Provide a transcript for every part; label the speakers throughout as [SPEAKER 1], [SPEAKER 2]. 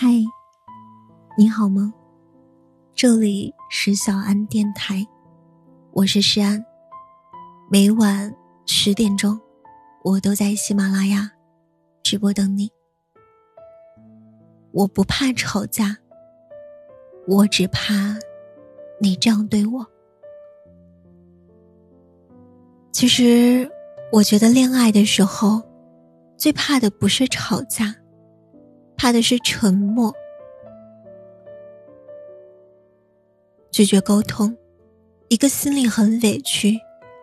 [SPEAKER 1] 嗨，你好吗？这里是小安电台，我是诗安。每晚十点钟，我都在喜马拉雅直播等你。我不怕吵架，我只怕你这样对我。其实，我觉得恋爱的时候，最怕的不是吵架。怕的是沉默，拒绝沟通，一个心里很委屈，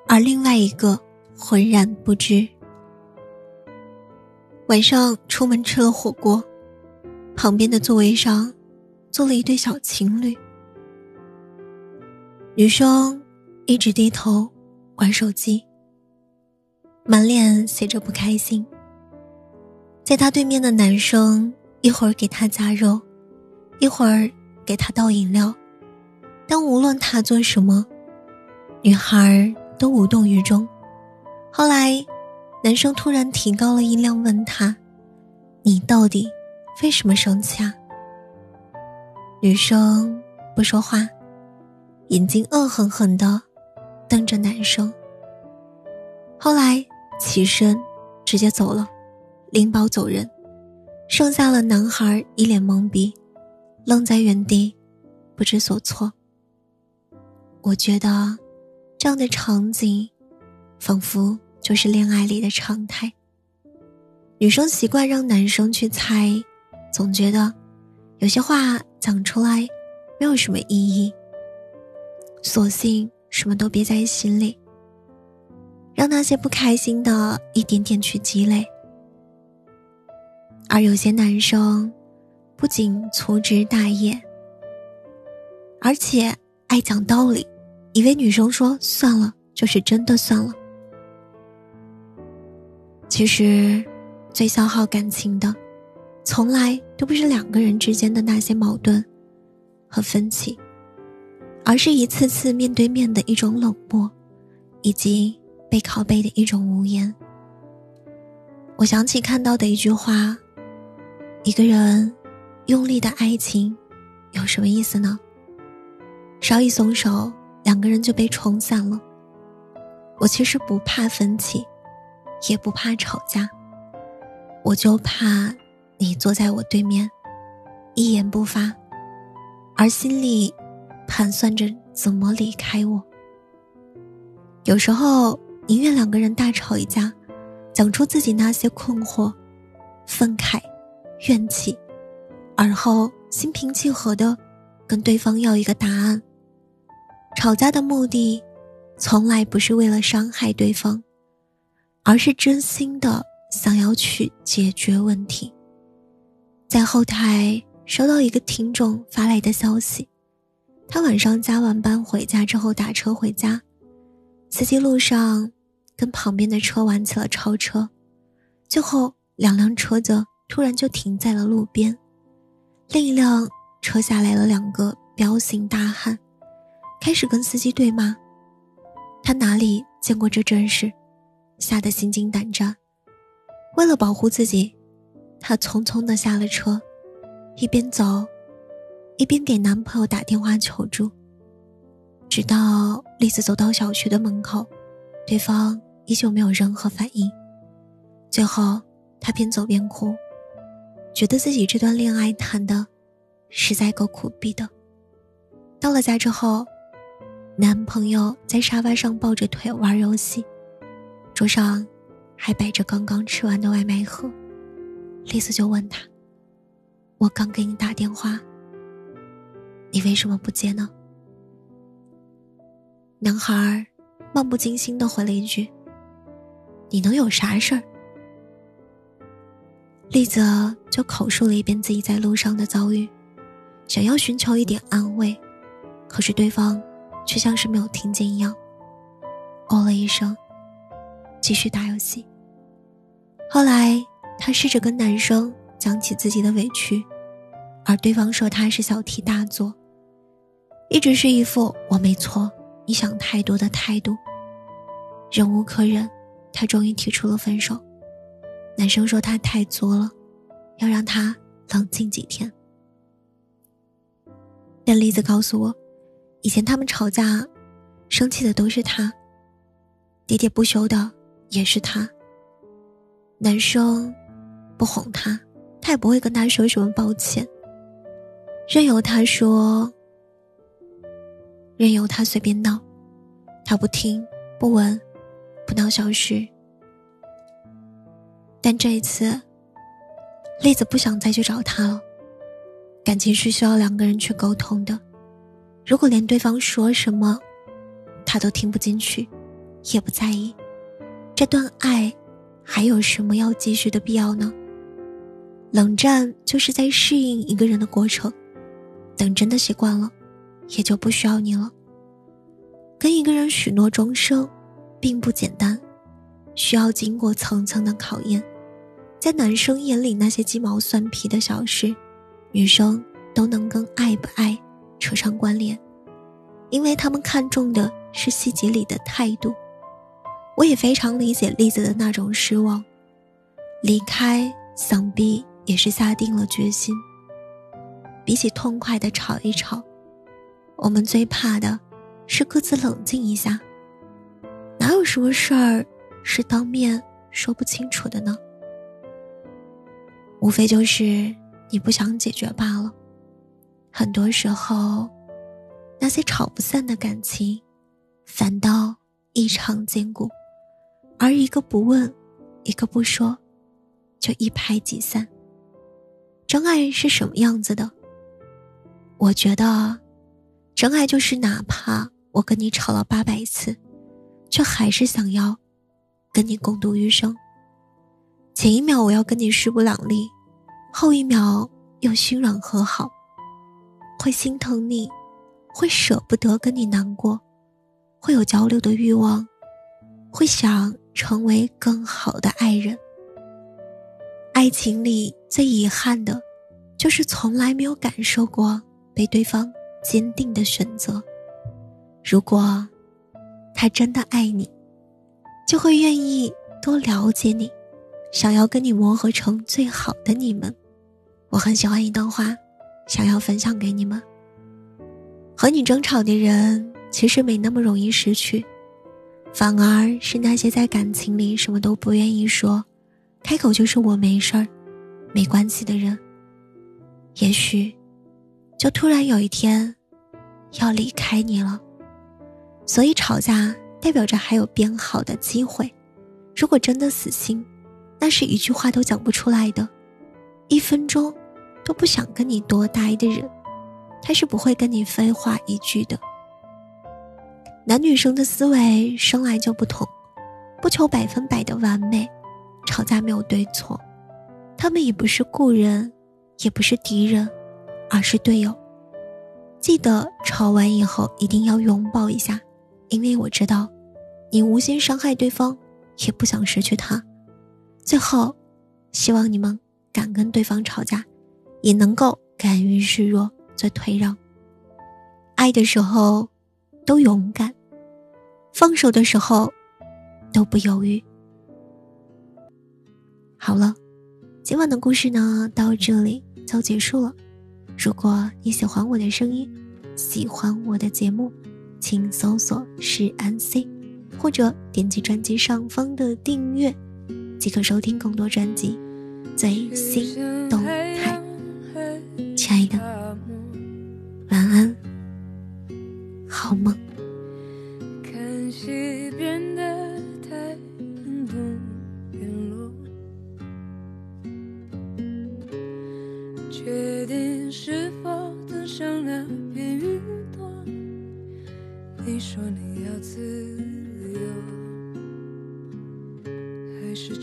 [SPEAKER 1] 而另外一个浑然不知。晚上出门吃了火锅，旁边的座位上坐了一对小情侣，女生一直低头玩手机，满脸写着不开心。在他对面的男生。一会儿给他夹肉，一会儿给他倒饮料，但无论他做什么，女孩都无动于衷。后来，男生突然提高了音量问他：“你到底为什么生气啊？”女生不说话，眼睛恶狠狠地瞪着男生。后来起身直接走了，拎包走人。剩下了男孩一脸懵逼，愣在原地，不知所措。我觉得，这样的场景，仿佛就是恋爱里的常态。女生习惯让男生去猜，总觉得有些话讲出来没有什么意义，索性什么都憋在心里，让那些不开心的一点点去积累。而有些男生，不仅粗枝大叶，而且爱讲道理，以为女生说算了就是真的算了。其实，最消耗感情的，从来都不是两个人之间的那些矛盾和分歧，而是一次次面对面的一种冷漠，以及背靠背的一种无言。我想起看到的一句话。一个人用力的爱情有什么意思呢？稍一松手，两个人就被冲散了。我其实不怕分歧，也不怕吵架，我就怕你坐在我对面，一言不发，而心里盘算着怎么离开我。有时候宁愿两个人大吵一架，讲出自己那些困惑、愤慨。怨气，而后心平气和的跟对方要一个答案。吵架的目的，从来不是为了伤害对方，而是真心的想要去解决问题。在后台收到一个听众发来的消息，他晚上加完班回家之后打车回家，司机路上跟旁边的车玩起了超车，最后两辆车子。突然就停在了路边，另一辆车下来了两个彪形大汉，开始跟司机对骂。他哪里见过这阵势，吓得心惊胆战。为了保护自己，他匆匆的下了车，一边走，一边给男朋友打电话求助。直到栗子走到小区的门口，对方依旧没有任何反应。最后，他边走边哭。觉得自己这段恋爱谈的实在够苦逼的。到了家之后，男朋友在沙发上抱着腿玩游戏，桌上还摆着刚刚吃完的外卖盒。丽丝就问他：“我刚给你打电话，你为什么不接呢？”男孩漫不经心的回了一句：“你能有啥事儿？”丽泽就口述了一遍自己在路上的遭遇，想要寻求一点安慰，可是对方却像是没有听见一样，哦了一声，继续打游戏。后来，他试着跟男生讲起自己的委屈，而对方说他是小题大做，一直是一副我没错，你想太多的态度。忍无可忍，他终于提出了分手。男生说他太作了，要让他冷静几天。但栗子告诉我，以前他们吵架，生气的都是他，喋喋不休的也是他。男生不哄他，他也不会跟他说什么抱歉，任由他说，任由他随便闹，他不听不闻，不闹小事。但这一次，栗子不想再去找他了。感情是需要两个人去沟通的，如果连对方说什么，他都听不进去，也不在意，这段爱还有什么要继续的必要呢？冷战就是在适应一个人的过程，等真的习惯了，也就不需要你了。跟一个人许诺终生，并不简单，需要经过层层的考验，在男生眼里那些鸡毛蒜皮的小事。女生都能跟爱不爱扯上关联，因为他们看重的是细节里的态度。我也非常理解栗子的那种失望，离开想必也是下定了决心。比起痛快的吵一吵，我们最怕的是各自冷静一下。哪有什么事儿是当面说不清楚的呢？无非就是。你不想解决罢了。很多时候，那些吵不散的感情，反倒异常坚固；而一个不问，一个不说，就一拍即散。真爱是什么样子的？我觉得，真爱就是哪怕我跟你吵了八百次，却还是想要跟你共度余生。前一秒我要跟你势不两立。后一秒又心软和好，会心疼你，会舍不得跟你难过，会有交流的欲望，会想成为更好的爱人。爱情里最遗憾的，就是从来没有感受过被对方坚定的选择。如果他真的爱你，就会愿意多了解你，想要跟你磨合成最好的你们。我很喜欢一段话，想要分享给你们。和你争吵的人，其实没那么容易失去，反而是那些在感情里什么都不愿意说，开口就是我没事儿，没关系的人。也许，就突然有一天，要离开你了。所以吵架代表着还有变好的机会。如果真的死心，那是一句话都讲不出来的。一分钟都不想跟你多待的人，他是不会跟你废话一句的。男女生的思维生来就不同，不求百分百的完美，吵架没有对错，他们也不是故人，也不是敌人，而是队友。记得吵完以后一定要拥抱一下，因为我知道，你无心伤害对方，也不想失去他。最后，希望你们。敢跟对方吵架，也能够敢于示弱，做退让。爱的时候都勇敢，放手的时候都不犹豫。好了，今晚的故事呢到这里就结束了。如果你喜欢我的声音，喜欢我的节目，请搜索“是安 C”，或者点击专辑上方的订阅，即可收听更多专辑。最新动好梦。看西边的太阳东边落，决定是否登上那片云朵。你说你要自由，还是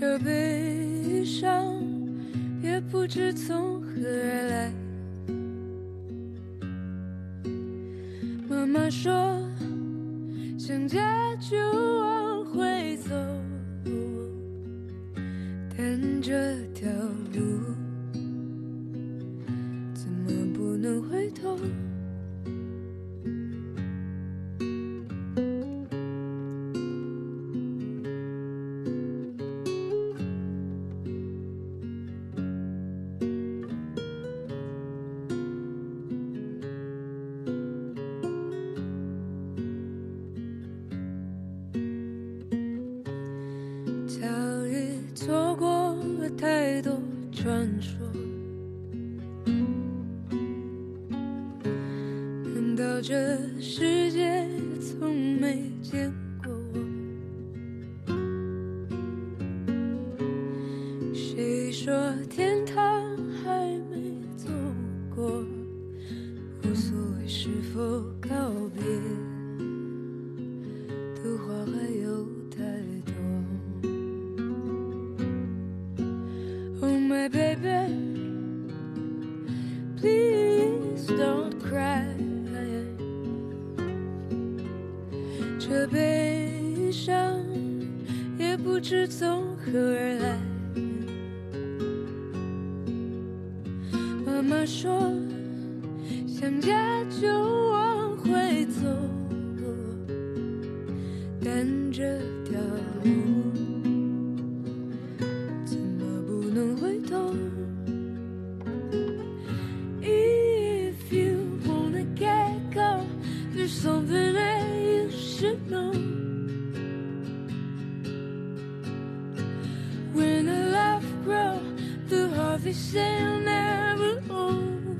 [SPEAKER 1] 这悲伤也不知从何而来。妈妈说，想家就往回走，但这条
[SPEAKER 2] 传说。难道这世界 baby, please don't cry。这悲伤也不知从何而来。妈妈说，想家就往回走，但这 never own.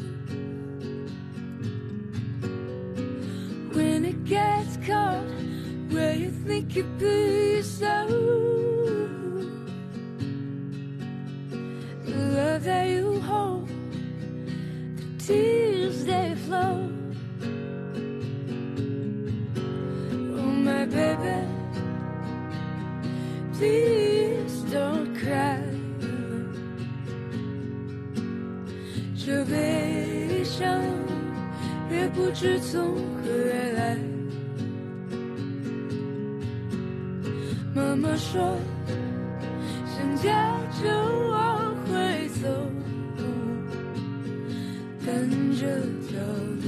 [SPEAKER 2] When it gets cold, where you think you put yourself? The love that you hold, the tears they flow. Oh my baby, please 这悲伤也不知从何而来。妈妈说，想家就往回走，但这条路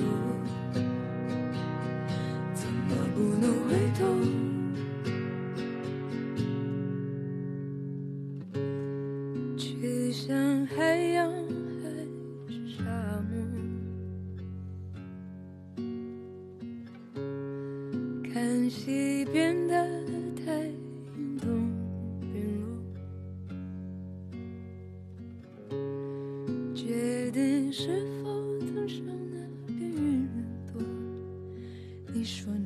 [SPEAKER 2] 是否登上那边云人多？你说。